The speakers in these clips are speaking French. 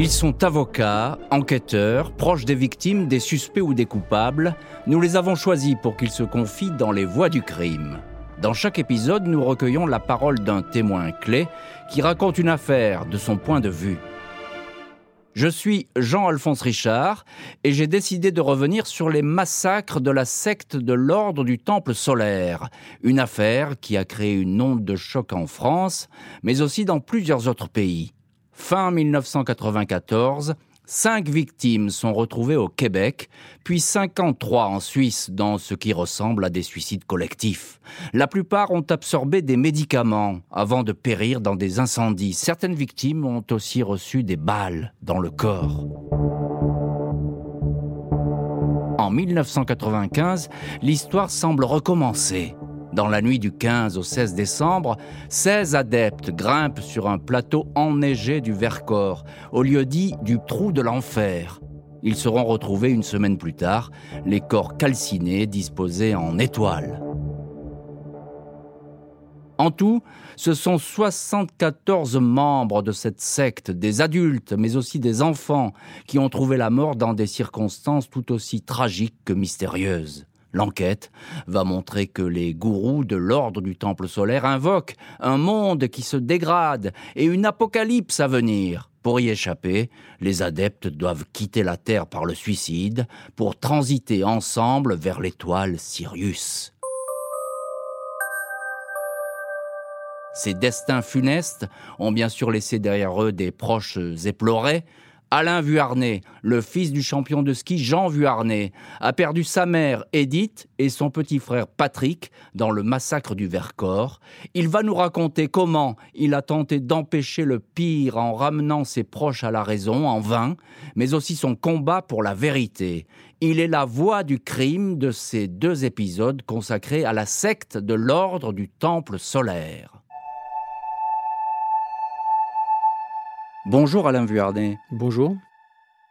Ils sont avocats, enquêteurs, proches des victimes, des suspects ou des coupables. Nous les avons choisis pour qu'ils se confient dans les voies du crime. Dans chaque épisode, nous recueillons la parole d'un témoin clé qui raconte une affaire de son point de vue. Je suis Jean-Alphonse Richard et j'ai décidé de revenir sur les massacres de la secte de l'ordre du Temple solaire, une affaire qui a créé une onde de choc en France, mais aussi dans plusieurs autres pays. Fin 1994, cinq victimes sont retrouvées au Québec, puis 53 en Suisse dans ce qui ressemble à des suicides collectifs. La plupart ont absorbé des médicaments avant de périr dans des incendies. Certaines victimes ont aussi reçu des balles dans le corps. En 1995, l'histoire semble recommencer. Dans la nuit du 15 au 16 décembre, 16 adeptes grimpent sur un plateau enneigé du Vercors, au lieu dit du trou de l'enfer. Ils seront retrouvés une semaine plus tard, les corps calcinés disposés en étoiles. En tout, ce sont 74 membres de cette secte, des adultes, mais aussi des enfants, qui ont trouvé la mort dans des circonstances tout aussi tragiques que mystérieuses. L'enquête va montrer que les gourous de l'ordre du Temple solaire invoquent un monde qui se dégrade et une apocalypse à venir. Pour y échapper, les adeptes doivent quitter la Terre par le suicide pour transiter ensemble vers l'étoile Sirius. Ces destins funestes ont bien sûr laissé derrière eux des proches éplorés, Alain Vuarnet, le fils du champion de ski Jean Vuarnet, a perdu sa mère Edith et son petit frère Patrick dans le massacre du Vercors. Il va nous raconter comment il a tenté d'empêcher le pire en ramenant ses proches à la raison en vain, mais aussi son combat pour la vérité. Il est la voix du crime de ces deux épisodes consacrés à la secte de l'ordre du Temple solaire. Bonjour Alain Vuarnet. Bonjour.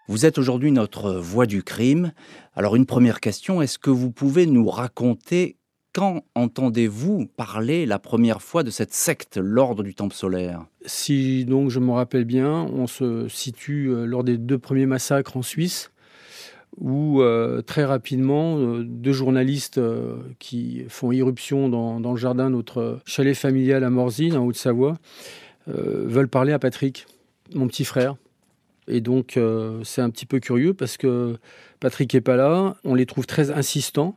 Vous êtes aujourd'hui notre voix du crime. Alors une première question, est-ce que vous pouvez nous raconter quand entendez-vous parler la première fois de cette secte, l'ordre du Temple solaire? Si donc je me rappelle bien, on se situe euh, lors des deux premiers massacres en Suisse, où euh, très rapidement, euh, deux journalistes qui font irruption dans, dans, le jardin de notre chalet familial à Morzine, en Haute-Savoie, veulent parler à Patrick mon petit frère. Et donc, euh, c'est un petit peu curieux parce que Patrick n'est pas là. On les trouve très insistants.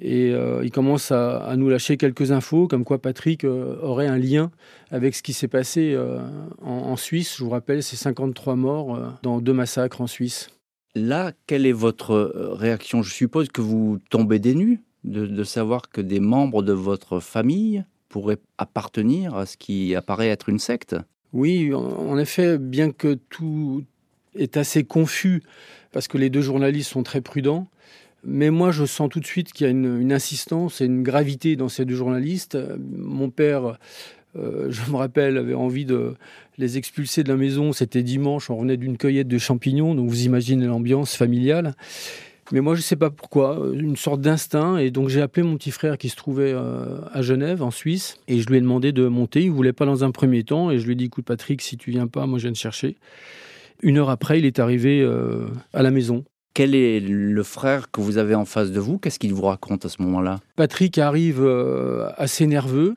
Et euh, il commence à, nous lâcher quelques infos, comme quoi Patrick euh, aurait un lien avec ce qui s'est passé en, Suisse. Je vous rappelle, c'est 53 morts dans deux massacres en Suisse. Là, quelle est votre réaction? Je suppose que vous tombez des nues de savoir que des membres de votre famille pourraient appartenir à ce qui apparaît être une secte. Oui, en effet, bien que tout est assez confus, parce que les deux journalistes sont très prudents, mais moi je sens tout de suite qu'il y a une, insistance et une gravité dans ces deux journalistes. Mon père, euh, je me rappelle, avait envie de les expulser de la maison, c'était dimanche, on revenait d'une cueillette de champignons, donc vous imaginez l'ambiance familiale. Mais moi, je ne sais pas pourquoi, euh, une sorte d'instinct. Et donc, j'ai appelé mon petit frère qui se trouvait euh, à Genève, en Suisse, et je lui ai demandé de monter. Il ne voulait pas dans un premier temps. Et je lui ai dit, écoute, Patrick, si tu viens pas, moi, je viens te chercher. Une heure après, il est arrivé euh, à la maison. Quel est le frère que vous avez en face de vous? Qu'est-ce qu'il vous raconte à ce moment-là? Patrick arrive assez nerveux.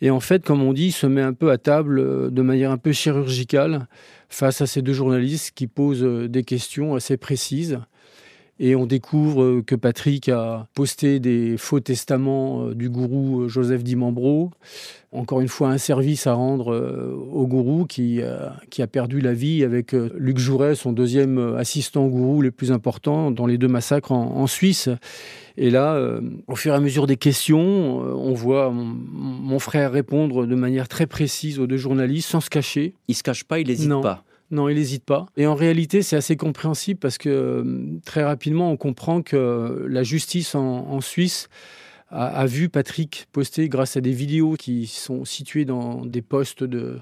Et en fait, comme on dit, il se met un peu à table de manière un peu chirurgicale face à ces deux journalistes qui posent des questions assez précises. Et on découvre euh, que Patrick a posté des faux testaments euh, du gourou euh, Joseph Dimambro. Encore une fois, un service à rendre au gourou qui, qui a perdu la vie avec Luc Jouret, son deuxième assistant gourou le plus important dans les deux massacres en, Suisse. Et là, au fur et à mesure des questions, on voit mon, frère répondre de manière très précise aux deux journalistes sans se cacher. Il se cache pas, il n'hésite pas. Non, il n'hésite pas. Et en réalité, c'est assez compréhensible parce que euh, très rapidement, on comprend que la justice en, Suisse a, vu Patrick poster grâce à des vidéos qui sont situées dans des postes de...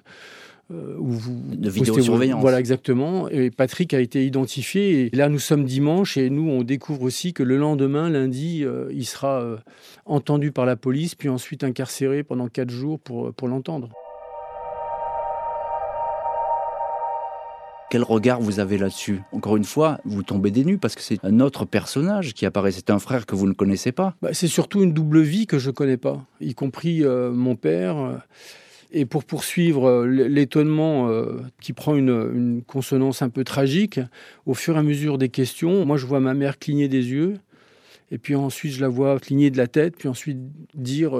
Euh, où vous de vidéosurveillance. Voilà, exactement. Et Patrick a été identifié. Et là, nous sommes dimanche et nous, on découvre aussi que le lendemain, lundi, euh, il sera entendu par la police, puis ensuite incarcéré pendant quatre jours pour, pour l'entendre. Quel regard vous avez là-dessus? Encore une fois, vous tombez des parce que c'est un autre personnage qui apparaît. C'est un frère que vous ne connaissez pas. Bah, c'est surtout une double vie que je ne connais pas, y compris euh, mon père. Et pour poursuivre euh, l'étonnement euh, qui prend une, consonance un peu tragique, au fur et à mesure des questions, moi je vois ma mère cligner des yeux, et puis ensuite je la vois cligner de la tête, puis ensuite dire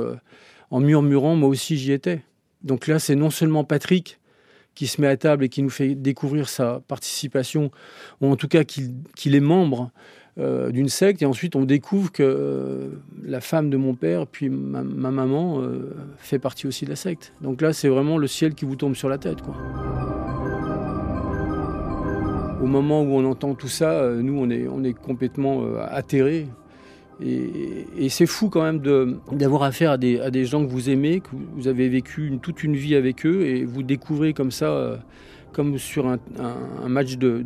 en murmurant, moi aussi j'y étais. Donc là, c'est non seulement Patrick qui se met à table et qui nous fait découvrir sa participation, ou en tout cas qu'il est membre euh, d'une secte. Et ensuite, on découvre que euh, la femme de mon père, puis ma, maman, euh, fait partie aussi de la secte. Donc là, c'est vraiment le ciel qui vous tombe sur la tête. Quoi. Au moment où on entend tout ça, nous, on est, on est complètement atterrés. Et, c'est fou quand même d'avoir affaire à des, gens que vous aimez, que vous avez vécu toute une vie avec eux, et vous découvrez comme ça, comme sur un, match de,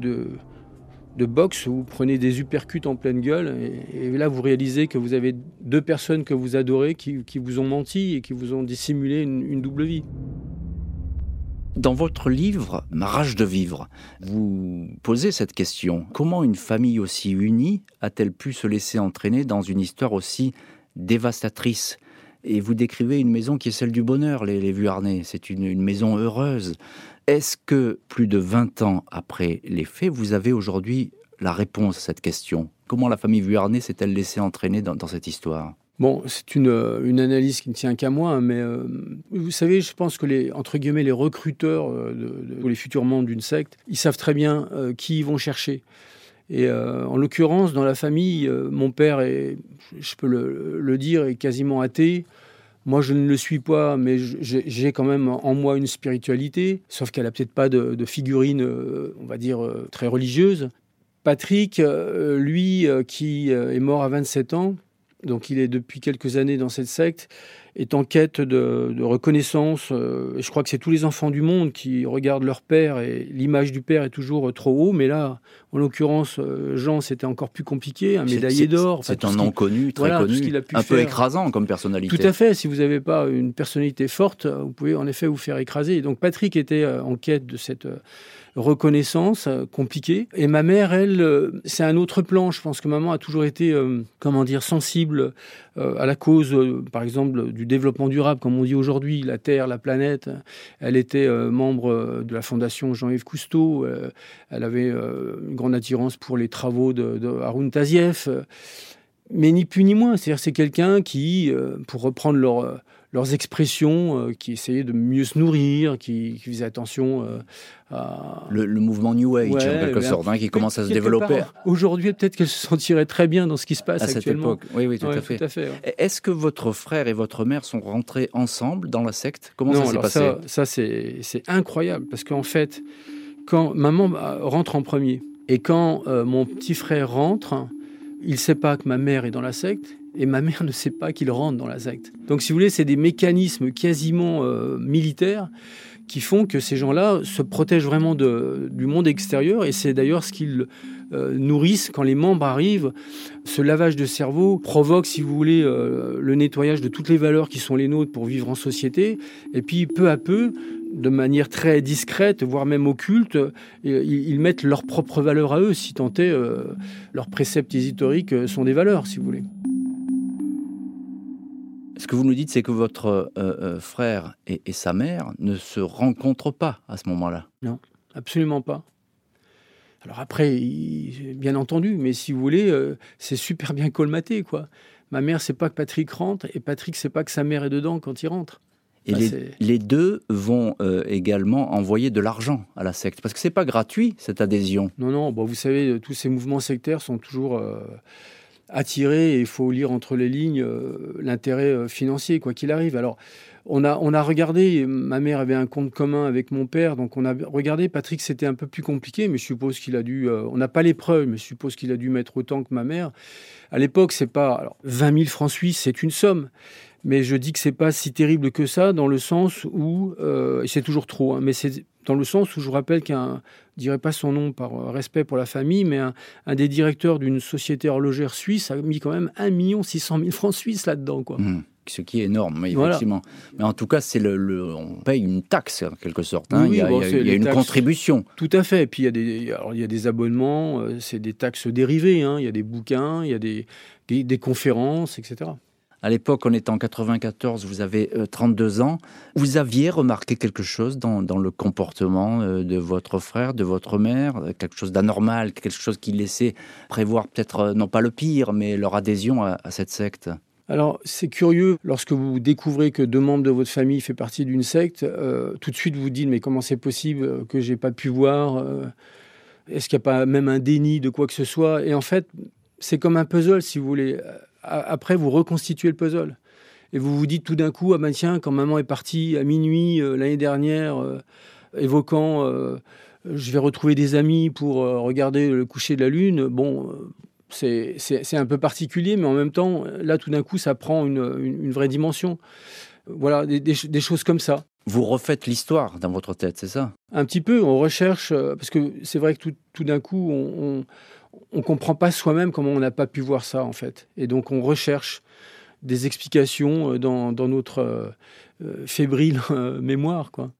de boxe où vous prenez des uppercuts en pleine gueule et, là vous réalisez que vous avez deux personnes que vous adorez qui, vous ont menti et qui vous ont dissimulé une, double vie. Dans votre livre, Ma rage de vivre, vous posez cette question. Comment une famille aussi unie a-t-elle pu se laisser entraîner dans une histoire aussi dévastatrice? Et vous décrivez une maison qui est celle du bonheur, les, les Vuarnais. C'est une, maison heureuse. Est-ce que plus de 20 ans après les faits, vous avez aujourd'hui la réponse à cette question? Comment la famille Vuarnet s'est-elle laissée entraîner dans, cette histoire? Bon, c'est une, une, analyse qui ne tient qu'à moi, hein, mais euh, vous savez, je pense que les, entre guillemets, les recruteurs euh, de, les futurs membres d'une secte, ils savent très bien euh, qui ils vont chercher. Et en l'occurrence, dans la famille, mon père est, je peux le, dire, est quasiment athée. Moi, je ne le suis pas, mais j'ai quand même en moi une spiritualité, sauf qu'elle n'a peut-être pas de, figurine, euh, on va dire, euh, très religieuse. Patrick, euh, lui, qui est mort à 27 ans, donc il est depuis quelques années dans cette secte, est en quête de, reconnaissance. Euh, je crois que c'est tous les enfants du monde qui regardent leur père et l'image du père est toujours euh, trop haut. Mais là, en l'occurrence, euh, Jean, c'était encore plus compliqué, un médaillé d'or. C'est un nom connu, très connu, un peu écrasant comme personnalité. Tout à fait. Si vous n'avez pas une personnalité forte, vous pouvez en effet vous faire écraser. donc Patrick était en quête de cette reconnaissance compliquée. Et ma mère, elle, c'est un autre plan. Je pense que maman a toujours été, comment dire, sensible à la cause, par exemple, du développement durable, comme on dit aujourd'hui, la Terre, la planète. Elle était euh, membre euh, de la fondation Jean-Yves Cousteau. Euh, elle avait une grande attirance pour les travaux de, de Haroun Tazieff. Mais ni plus ni moins. C'est-à-dire c'est quelqu'un qui, pour reprendre leur leurs expressions, euh, qui essayaient de mieux se nourrir, qui, qui faisaient attention euh, à... Le, mouvement New Age, en quelque sorte, hein, qui commence à se développer. Aujourd'hui, peut-être qu'elle se sentirait très bien dans ce qui se passe à actuellement. cette époque. Oui, oui, tout à fait. Est-ce que votre frère et votre mère sont rentrés ensemble dans la secte? Comment ça s'est passé? Ça, ça c'est incroyable, parce qu'en fait, quand maman euh, rentre en premier, et quand mon petit frère rentre, il ne sait pas que ma mère est dans la secte, et ma mère ne sait pas qu'il rentre dans la secte. Donc si vous voulez, c'est des mécanismes quasiment euh, militaires qui font que ces gens-là se protègent vraiment du monde extérieur et c'est d'ailleurs ce qu'ils euh, nourrissent quand les membres arrivent. Ce lavage de cerveau provoque, si vous voulez, euh, le nettoyage de toutes les valeurs qui sont les nôtres pour vivre en société et puis peu à peu, de manière très discrète, voire même occulte, ils, mettent leurs propres valeurs à eux, si tant est, leurs préceptes historiques sont des valeurs, si vous voulez. Ce que vous nous dites, c'est que votre euh, euh, frère et, sa mère ne se rencontrent pas à ce moment-là. Non, absolument pas. Alors après, bien entendu, mais si vous voulez, euh, c'est super bien colmaté, quoi. Ma mère sait pas que Patrick rentre et Patrick sait pas que sa mère est dedans quand il rentre. Et les, deux vont également envoyer de l'argent à la secte, parce que c'est pas gratuit cette adhésion. Non, non. Bon, vous savez, tous ces mouvements sectaires sont toujours attirer, et il faut lire entre les lignes, euh, l'intérêt euh, financier, quoi qu'il arrive. Alors, on a, on a regardé, ma mère avait un compte commun avec mon père, donc on a regardé, Patrick, c'était un peu plus compliqué, mais je suppose qu'il a dû, euh, on n'a pas les preuves, mais je suppose qu'il a dû mettre autant que ma mère. À l'époque, c'est pas, alors, 20 000 francs suisses, c'est une somme, mais je dis que c'est pas si terrible que ça, dans le sens où, et c'est toujours trop, hein, mais c'est dans le sens où je vous rappelle qu'un, je dirais pas son nom par euh, respect pour la famille, mais un, des directeurs d'une société horlogère suisse a mis quand même 1 600 000 francs suisses là-dedans. Quoi. Mmh. ce qui est énorme, effectivement. Mais en tout cas, c'est le, on paye une taxe en quelque sorte. Hein. il y a, une contribution. Tout à fait. Et puis il y a des, alors, il y a des abonnements, euh, c'est des taxes dérivées. Hein. Il y a des bouquins, il y a des, des, conférences, etc. À l'époque, on était en 94, vous avez 32 euh, ans. Vous aviez remarqué quelque chose dans, le comportement euh, de votre frère, de votre mère, quelque chose d'anormal, quelque chose qui laissait prévoir peut-être, non pas le pire, mais leur adhésion à cette secte? Alors, c'est curieux, lorsque vous découvrez que deux membres de votre famille font partie d'une secte, euh, tout de suite vous dites, mais comment c'est possible que j'ai pas pu voir euh, Est-ce qu'il n'y a pas même un déni de quoi que ce soit? Et en fait, c'est comme un puzzle, si vous voulez. Après, vous reconstituez le puzzle. Et vous vous dites tout d'un coup, ah ben tiens, quand maman est partie à minuit euh, l'année dernière, évoquant je vais retrouver des amis pour regarder le coucher de la lune, bon, c'est un peu particulier, mais en même temps, là, tout d'un coup, ça prend une, vraie dimension. Voilà, des, choses comme ça. Vous refaites l'histoire dans votre tête, c'est ça? Un petit peu, on recherche, euh, parce que c'est vrai que tout, d'un coup, on ne comprend pas soi-même comment on n'a pas pu voir ça, en fait. Et donc, on recherche des explications euh, dans, notre euh, fébrile mémoire, quoi.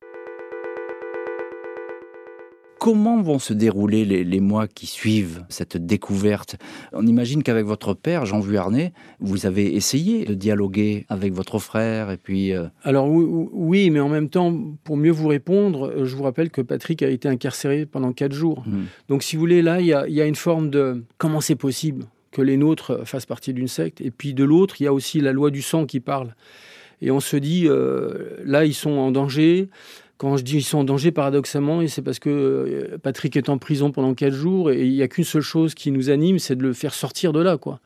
Comment vont se dérouler les, mois qui suivent cette découverte? On imagine qu'avec votre père, Jean Vuarnet, vous avez essayé de dialoguer avec votre frère et puis... Euh, Alors oui, mais en même temps, pour mieux vous répondre, je vous rappelle que Patrick a été incarcéré pendant quatre jours. Hmm. Donc si vous voulez, là, il y a, une forme de... Comment c'est possible que les nôtres fassent partie d'une secte? Et puis de l'autre, il y a aussi la loi du sang qui parle. Et on se dit, euh, là, ils sont en danger. Quand je dis ils sont en danger, paradoxalement, c'est parce que euh, Patrick est en prison pendant quatre jours et il n'y a qu'une seule chose qui nous anime, c'est de le faire sortir de là, quoi.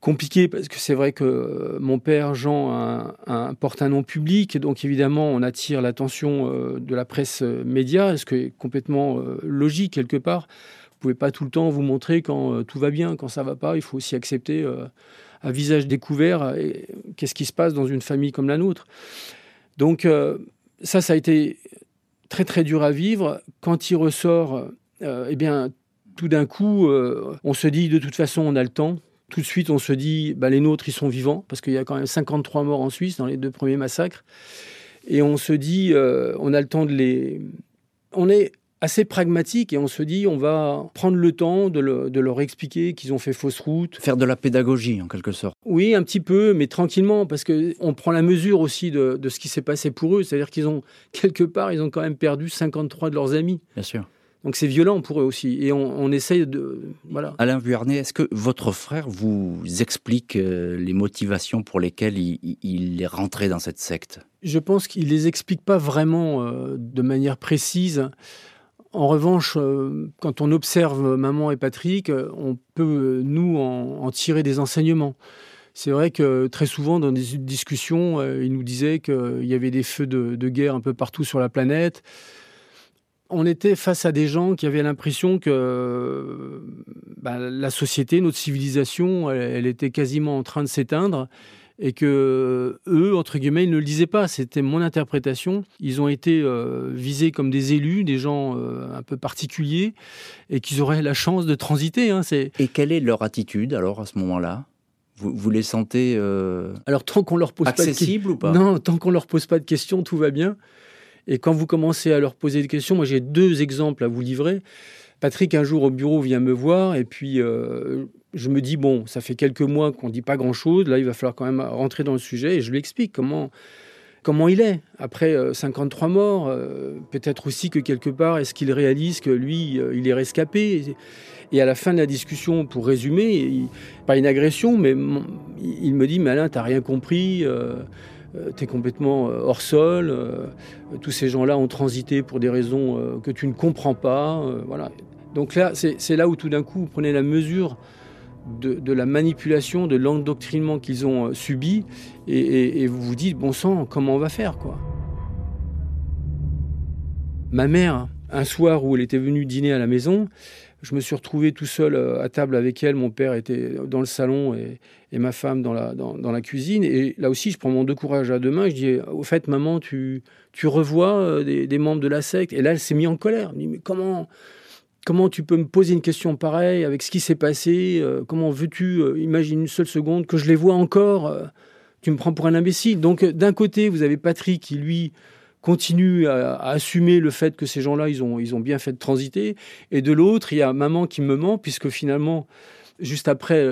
Compliqué parce que c'est vrai que euh, mon père Jean porte un nom public, donc évidemment on attire l'attention euh, de la presse média, ce qui est complètement logique quelque part. Vous pouvez pas tout le temps vous montrer quand tout va bien, quand ça va pas. Il faut aussi accepter à visage découvert qu'est-ce qui se passe dans une famille comme la nôtre. Donc ça, ça a été très très dur à vivre. Quand il ressort, euh, eh bien, tout d'un coup, euh, on se dit de toute façon, on a le temps. Tout de suite, on se dit, bah, les nôtres, ils sont vivants, parce qu'il y a quand même 53 morts en Suisse dans les deux premiers massacres. Et on se dit, euh, on a le temps de les. On est assez pragmatique et on se dit on va prendre le temps de, leur expliquer qu'ils ont fait fausse route. Faire de la pédagogie en quelque sorte. Oui, un petit peu, mais tranquillement, parce qu'on prend la mesure aussi de, ce qui s'est passé pour eux. C'est-à-dire qu'ils ont, quelque part, ils ont quand même perdu 53 de leurs amis. Bien sûr. Donc c'est violent pour eux aussi. Et on, essaye de... Voilà. Alain Vuarnet, est-ce que votre frère vous explique euh, les motivations pour lesquelles il, est rentré dans cette secte? Je pense qu'il ne les explique pas vraiment euh, de manière précise. En revanche, euh, quand on observe maman et Patrick, euh, on peut, nous, en, tirer des enseignements. C'est vrai que très souvent, dans des discussions, euh, ils nous disaient qu'il y avait des feux de, guerre un peu partout sur la planète. On était face à des gens qui avaient l'impression que bah, la société, notre civilisation, elle, était quasiment en train de s'éteindre et que eux, entre guillemets, ils ne le disaient pas. C'était mon interprétation. Ils ont été euh, visés comme des élus, des gens euh, un peu particuliers, et qu'ils auraient la chance de transiter. Hein, et quelle est leur attitude alors à ce moment-là? Vous, vous, les sentez euh, alors tant qu'on leur pose accessible ou pas? Non, tant qu'on leur pose pas de questions, tout va bien. Et quand vous commencez à leur poser des questions, moi j'ai deux exemples à vous livrer. Patrick, un jour au bureau, vient me voir et puis je me dis, bon, ça fait quelques mois qu'on ne dit pas grand-chose, là, il va falloir quand même rentrer dans le sujet, et je lui explique comment, comment il est. Après 53 euh, morts, euh, peut-être aussi que quelque part, est-ce qu'il réalise que lui, euh, il est rescapé? Et à la fin de la discussion, pour résumer, pas une agression, mais il me dit, mais Alain, t'as rien compris tu es complètement hors sol, tous ces gens-là ont transité pour des raisons que tu ne comprends pas. voilà. Donc là, c'est là où tout d'un coup, vous prenez la mesure de, la manipulation, de l'endoctrinement qu'ils ont euh, subi, et, vous vous dites, bon sang, comment on va faire quoi? Ma mère, un soir où elle était venue dîner à la maison, je me suis retrouvé tout seul euh, à table avec elle. Mon père était dans le salon et, ma femme dans la, cuisine. Et là aussi, je prends mon deux courage à deux mains. Je dis Au fait, maman, tu, tu revois euh, des, des membres de la secte? Et là, elle s'est mise en colère. Elle me dit Mais comment Comment tu peux me poser une question pareille avec ce qui s'est passé euh, Comment veux-tu, euh, imaginer une seule seconde, que je les vois encore euh, Tu me prends pour un imbécile. Donc d'un côté, vous avez Patrick qui, lui, continue à, assumer le fait que ces gens-là, ils ont, ils ont bien fait de transiter. Et de l'autre, il y a maman qui me ment, puisque finalement, juste après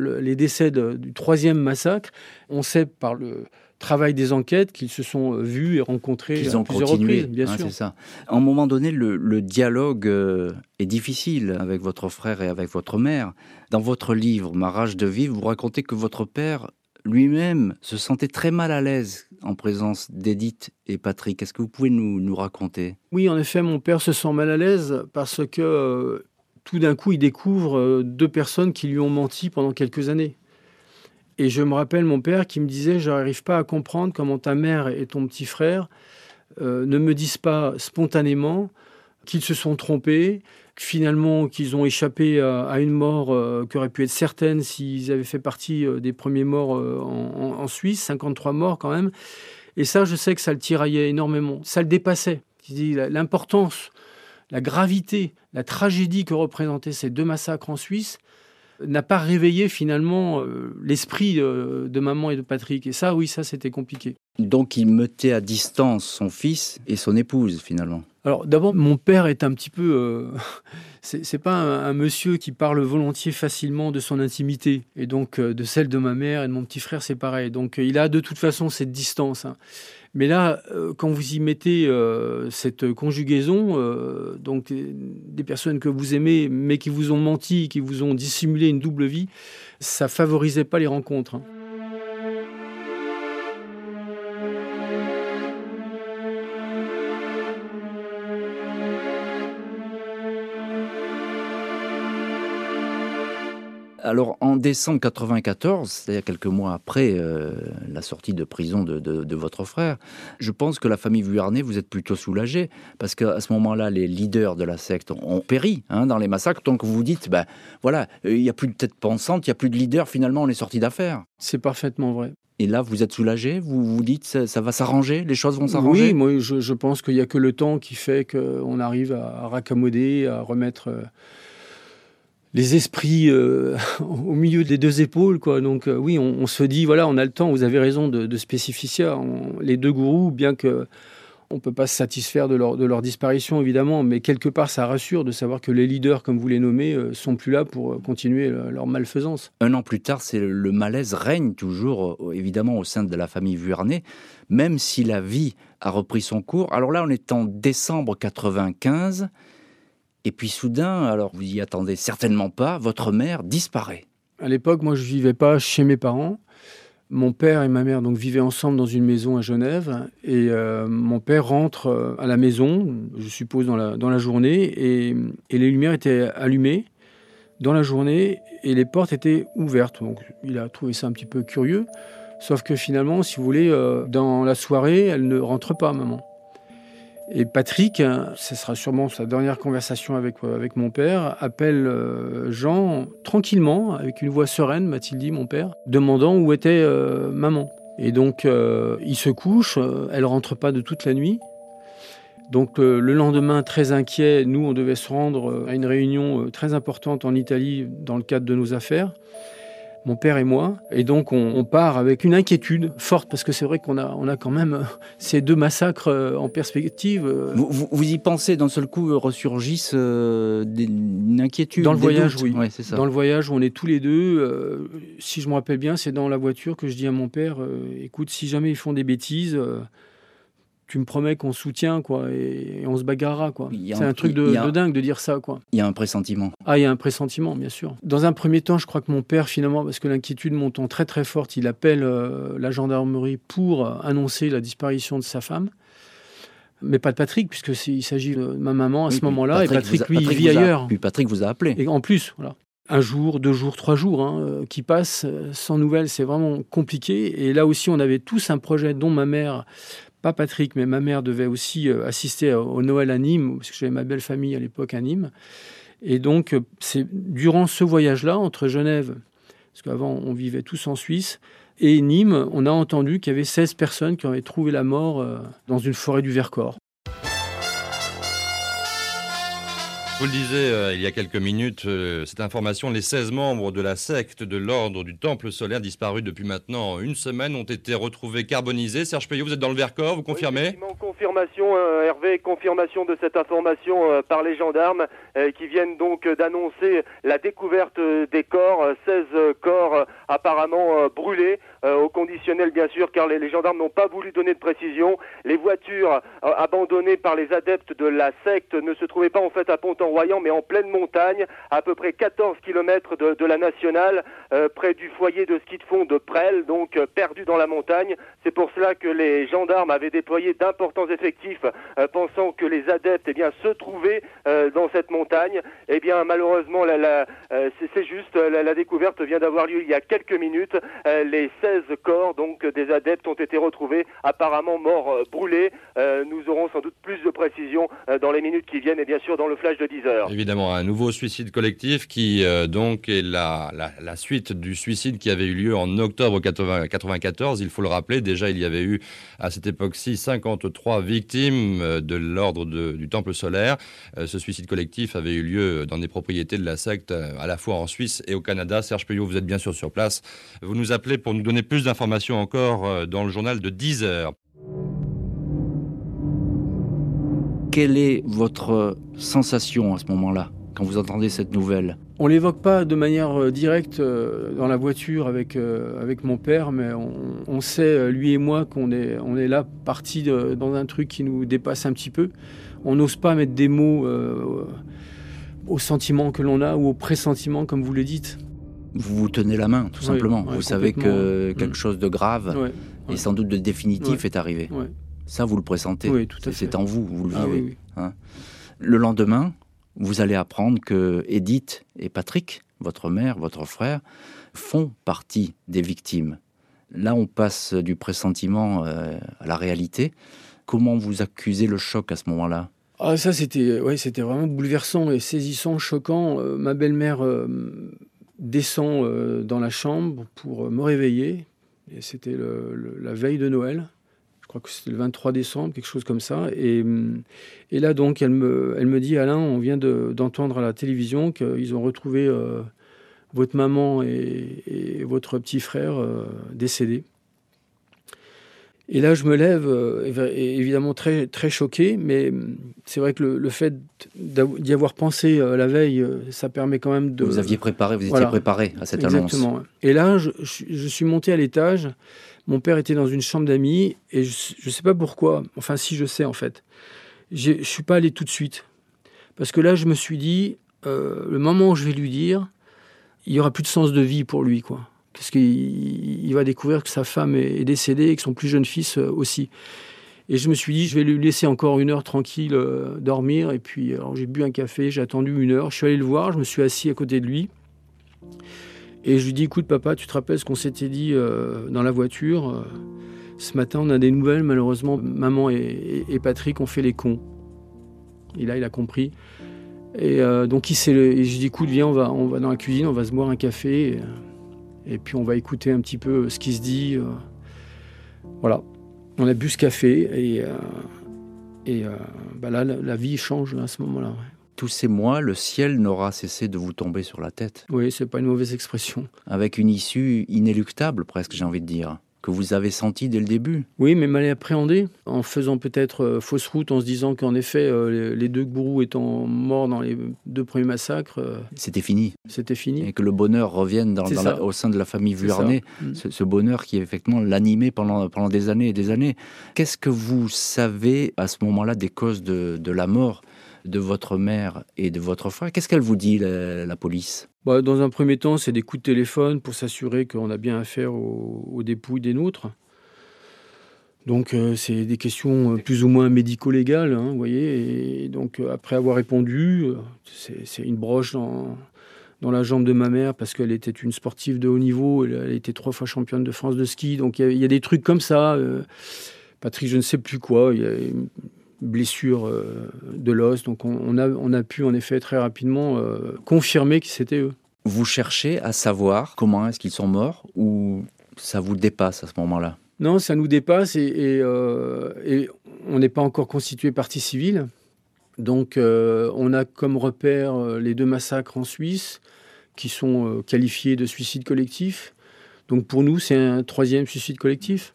les décès du troisième massacre, on sait par le travail des enquêtes qu'ils se sont euh, vus et rencontrés Ils ont plusieurs continué, reprises, bien hein, sûr. C'est ça. À un moment donné, le, dialogue euh, est difficile avec votre frère et avec votre mère. Dans votre livre, Ma rage de vivre, vous racontez que votre père lui-même se sentait très mal à l'aise en présence d'Edith et Patrick. Est-ce que vous pouvez nous, nous, raconter? Oui, en effet, mon père se sent mal à l'aise parce que euh, tout d'un coup, il découvre euh, deux personnes qui lui ont menti pendant quelques années. Et je me rappelle mon père qui me disait, je n'arrive pas à comprendre comment ta mère et ton petit frère euh, ne me disent pas spontanément qu'ils se sont trompés, finalement qu'ils ont échappé à, une mort euh, qui aurait pu être certaine s'ils avaient fait partie euh, des premiers morts en, Suisse, 53 morts quand même. Et ça, je sais que ça le tiraillait énormément, ça le dépassait. L'importance, la gravité, la tragédie que représentaient ces deux massacres en Suisse, n'a pas réveillé finalement euh, l'esprit euh, de maman et de Patrick. Et ça, oui, ça, c'était compliqué. Donc il mettait à distance son fils et son épouse finalement. Alors d'abord, mon père est un petit peu... Euh, c'est pas un, monsieur qui parle volontiers facilement de son intimité. Et donc de celle de ma mère et de mon petit frère, c'est pareil. Donc il a de toute façon cette distance. Hein. Mais là, euh, quand vous y mettez euh, cette conjugaison, euh, donc des personnes que vous aimez, mais qui vous ont menti, qui vous ont dissimulé une double vie, ça favorisait pas les rencontres. Hein. Alors en décembre 94, c'est-à-dire quelques mois après euh, la sortie de prison de, votre frère, je pense que la famille Vuarnet, vous êtes plutôt soulagé parce qu'à ce moment-là, les leaders de la secte ont péri hein, dans les massacres. Donc vous vous dites, ben voilà, il n'y a plus de tête pensante, il n'y a plus de leader. Finalement, on est sorti d'affaire. C'est parfaitement vrai. Et là, vous êtes soulagé Vous vous dites, ça, ça va s'arranger Les choses vont s'arranger? Oui, moi, je, pense qu'il n'y a que le temps qui fait qu'on arrive à, raccommoder, à remettre. Euh, les esprits euh, au milieu des deux épaules. Quoi. Donc euh, oui, on, se dit, voilà, on a le temps, vous avez raison de, de les deux gourous, bien que on ne peut pas se satisfaire de leur, disparition, évidemment, mais quelque part, ça rassure de savoir que les leaders, comme vous les nommez, euh, sont plus là pour continuer leur malfaisance. Un an plus tard, c'est le malaise règne toujours, évidemment, au sein de la famille Vuarnet, même si la vie a repris son cours. Alors là, on est en décembre 95. Et puis soudain, alors vous y attendez certainement pas, votre mère disparaît. À l'époque, moi, je vivais pas chez mes parents. Mon père et ma mère donc vivaient ensemble dans une maison à Genève et euh, mon père rentre euh, à la maison, je suppose dans la, dans la journée, et, les lumières étaient allumées dans la journée et les portes étaient ouvertes. Donc il a trouvé ça un petit peu curieux, sauf que finalement, si vous voulez, euh, dans la soirée, elle ne rentre pas, maman. Et Patrick, ce sera sûrement sa dernière conversation avec, euh, avec mon père, appelle euh, Jean tranquillement, avec une voix sereine, m'a-t-il dit, mon père, demandant où était euh, maman. Et donc, il se couche, elle rentre pas de toute la nuit. Donc, le lendemain, très inquiet, nous, on devait se rendre à une réunion très importante en Italie dans le cadre de nos affaires mon père et moi. Et donc, on, part avec une inquiétude forte, parce que c'est vrai qu'on a, on a quand même euh, ces deux massacres euh, en perspective. Euh. Vous, y pensez, d'un seul coup, ressurgissent une inquiétude Dans le voyage, oui. c'est ça. Dans le voyage où on est tous les deux, si je me rappelle bien, c'est dans la voiture que je dis à mon père, écoute, si jamais ils font des bêtises tu me promets qu'on soutient quoi et, on se bagarrera quoi. C'est un, truc de, dingue de dire ça quoi. Il y a un pressentiment. Ah, il y a un pressentiment bien sûr. Dans un premier temps, je crois que mon père finalement, parce que l'inquiétude montant très très forte, il appelle euh, la gendarmerie pour annoncer la disparition de sa femme. Mais pas de Patrick, puisque il s'agit de ma maman à ce moment-là, et Patrick, lui, il vit ailleurs. puis Patrick vous a appelé. Et en plus, voilà un jour, deux jours, trois jours hein, euh, qui passent euh, sans nouvelles, c'est vraiment compliqué. Et là aussi, on avait tous un projet dont ma mère pas Patrick, mais ma mère devait aussi euh, assister au Noël à Nîmes, parce que j'avais ma belle famille à l'époque à Nîmes. Et donc, euh, c'est durant ce voyage-là, entre Genève, parce qu'avant on vivait tous en Suisse, et Nîmes, on a entendu qu'il y avait 16 personnes qui avaient trouvé la mort euh, dans une forêt du Vercors. Vous le disais euh, il y a quelques minutes, euh, cette information, les 16 membres de la secte de l'ordre du Temple solaire disparus depuis maintenant une semaine ont été retrouvés carbonisés. Serge Payot, vous êtes dans le Vercors, vous confirmez oui, Confirmation, euh, Hervé, confirmation de cette information par les gendarmes qui viennent donc d'annoncer la découverte des corps, 16 corps apparemment brûlés. Au conditionnel bien sûr car les, gendarmes n'ont pas voulu donner de précision. Les voitures abandonnées par les adeptes de la secte ne se trouvaient pas en fait à Ponton Royan, mais en pleine montagne, à peu près 14 km de, la nationale, euh, près du foyer de ski de fond de Presles, donc euh, perdu dans la montagne. C'est pour cela que les gendarmes avaient déployé d'importants effectifs, euh, pensant que les adeptes eh bien, se trouvaient dans cette montagne. Eh bien, malheureusement, c'est juste, la, découverte vient d'avoir lieu il y a quelques minutes. les 16 corps donc des adeptes ont été retrouvés, apparemment morts brûlés. nous aurons sans doute plus de précisions dans les minutes qui viennent et bien sûr dans le flash de 10 Évidemment, un nouveau suicide collectif qui euh, donc est la, la, suite du suicide qui avait eu lieu en octobre 1994. Il faut le rappeler, déjà il y avait eu à cette époque-ci 53 victimes euh, de l'ordre du Temple solaire. Euh, ce suicide collectif avait eu lieu dans des propriétés de la secte à la fois en Suisse et au Canada. Serge Payot, vous êtes bien sûr sur place. Vous nous appelez pour nous donner plus d'informations encore dans le journal de 10 heures. Quelle est votre sensation à ce moment-là, quand vous entendez cette nouvelle? On l'évoque pas de manière euh, directe euh, dans la voiture avec, euh, avec mon père, mais on, sait, lui et moi, qu'on est, on est là parti dans un truc qui nous dépasse un petit peu. On n'ose pas mettre des mots aux sentiments que l'on a ou aux pressentiments, comme vous le dites. Vous vous tenez la main, tout simplement. vous savez que quelque mm. chose de grave et sans doute de définitif est arrivé. Ça, vous le pressentez. Oui, tout à fait. C'est en vous, vous le ah vivez. Hein. le lendemain, vous allez apprendre que Edith et Patrick, votre mère, votre frère, font partie des victimes. Là, on passe du pressentiment euh, à la réalité. Comment vous accusez le choc à ce moment-là? Ah, ça, c'était ouais, c'était vraiment bouleversant et saisissant, choquant. Euh, ma belle-mère euh, descend dans la chambre pour me réveiller. Et c'était la veille de Noël je crois que c'était le 23 décembre, quelque chose comme ça. Et, mm, et là, donc, elle me, dit Alain, on vient d'entendre à la télévision qu'ils ont retrouvé euh, votre maman et, votre petit frère euh, décédés. Et là, je me lève, euh, évidemment très, très choqué, mais mm, c'est vrai que le, fait d'y avoir pensé la veille, ça permet quand même de. Vous aviez préparé, vous étiez préparé à cette annonce. Exactement. Et là, je, je suis monté à l'étage mon père était dans une chambre d'amis et je ne sais pas pourquoi, enfin si je sais en fait. Je ne suis pas allé tout de suite. Parce que là, je me suis dit, euh, le moment où je vais lui dire, il n'y aura plus de sens de vie pour lui. quoi. Parce qu'il va découvrir que sa femme est décédée et que son plus jeune fils euh, aussi. Et je me suis dit, je vais lui laisser encore une heure tranquille euh, dormir. Et puis, j'ai bu un café, j'ai attendu une heure. Je suis allé le voir, je me suis assis à côté de lui. Et je lui dis, écoute papa, tu te rappelles ce qu'on s'était dit euh, dans la voiture Ce matin, on a des nouvelles, malheureusement, maman et, Patrick ont fait les cons. Et là, il a compris. Et donc, il s'est, et je lui dis, écoute, viens, on va, on va dans la cuisine, on va se boire un café. Puis, on va écouter un petit peu ce qui se dit. voilà. On a bu ce café et, et bah là, la, vie change à ce moment-là tous ces mois, le ciel n'aura cessé de vous tomber sur la tête. Oui, c'est pas une mauvaise expression. Avec une issue inéluctable, presque, j'ai envie de dire que vous avez senti dès le début. Oui, mais mal appréhendé, en faisant peut-être euh, fausse route, en se disant qu'en effet, euh, les, deux gourous étant morts dans les deux premiers massacres... Euh, c'était fini. C'était fini. Et que le bonheur revienne dans, au sein de la famille Vuarnet, mm. ce, bonheur qui effectivement l'animait pendant, pendant des années et des années. Qu'est-ce que vous savez à ce moment-là des causes de, de la mort de votre mère et de votre frère. Qu'est-ce qu'elle vous dit, la, police? Bah, Dans un premier temps, c'est des coups de téléphone pour s'assurer qu'on a bien affaire aux, dépouilles des nôtres. Donc euh, c'est des questions euh, plus ou moins médico-légales, hein, vous voyez. Et donc euh, après avoir répondu, c'est une broche dans, dans la jambe de ma mère parce qu'elle était une sportive de haut niveau, elle, était trois fois championne de France de ski. Donc il y, a des trucs comme ça. Patrick, je ne sais plus quoi. Blessure euh, de l'os. Donc on, a, on a pu en effet très rapidement euh, confirmer que c'était eux. Vous cherchez à savoir comment est-ce qu'ils sont morts ou ça vous dépasse à ce moment-là? Non, ça nous dépasse et, euh, on n'est pas encore constitué partie civile. Donc on a comme repère les deux massacres en Suisse qui sont qualifiés de suicide collectif. Donc pour nous, c'est un troisième suicide collectif.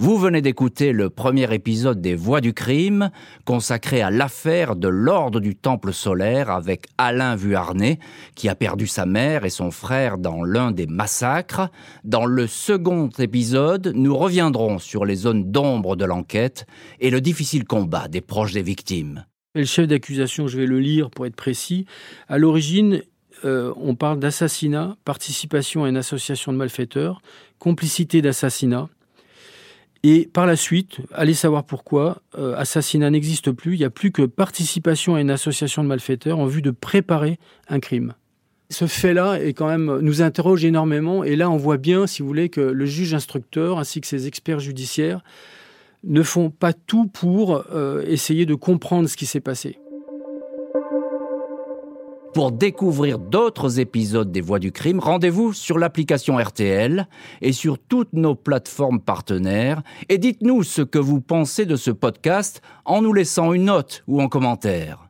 Vous venez d'écouter le premier épisode des Voix du crime, consacré à l'affaire de l'ordre du Temple solaire avec Alain Vuarnet, qui a perdu sa mère et son frère dans l'un des massacres. Dans le second épisode, nous reviendrons sur les zones d'ombre de l'enquête et le difficile combat des proches des victimes. le chef d'accusation, je vais le lire pour être précis. À l'origine, euh, on parle d'assassinat, participation à une association de malfaiteurs, complicité d'assassinat et par la suite, allez savoir pourquoi, euh, assassinat n'existe plus, il n'y a plus que participation à une association de malfaiteurs en vue de préparer un crime. Ce fait-là est quand même nous interroge énormément et là on voit bien, si vous voulez, que le juge instructeur ainsi que ses experts judiciaires ne font pas tout pour euh, essayer de comprendre ce qui s'est passé. Pour découvrir d'autres épisodes des Voix du crime, rendez-vous sur l'application RTL et sur toutes nos plateformes partenaires et dites-nous ce que vous pensez de ce podcast en nous laissant une note ou en commentaire.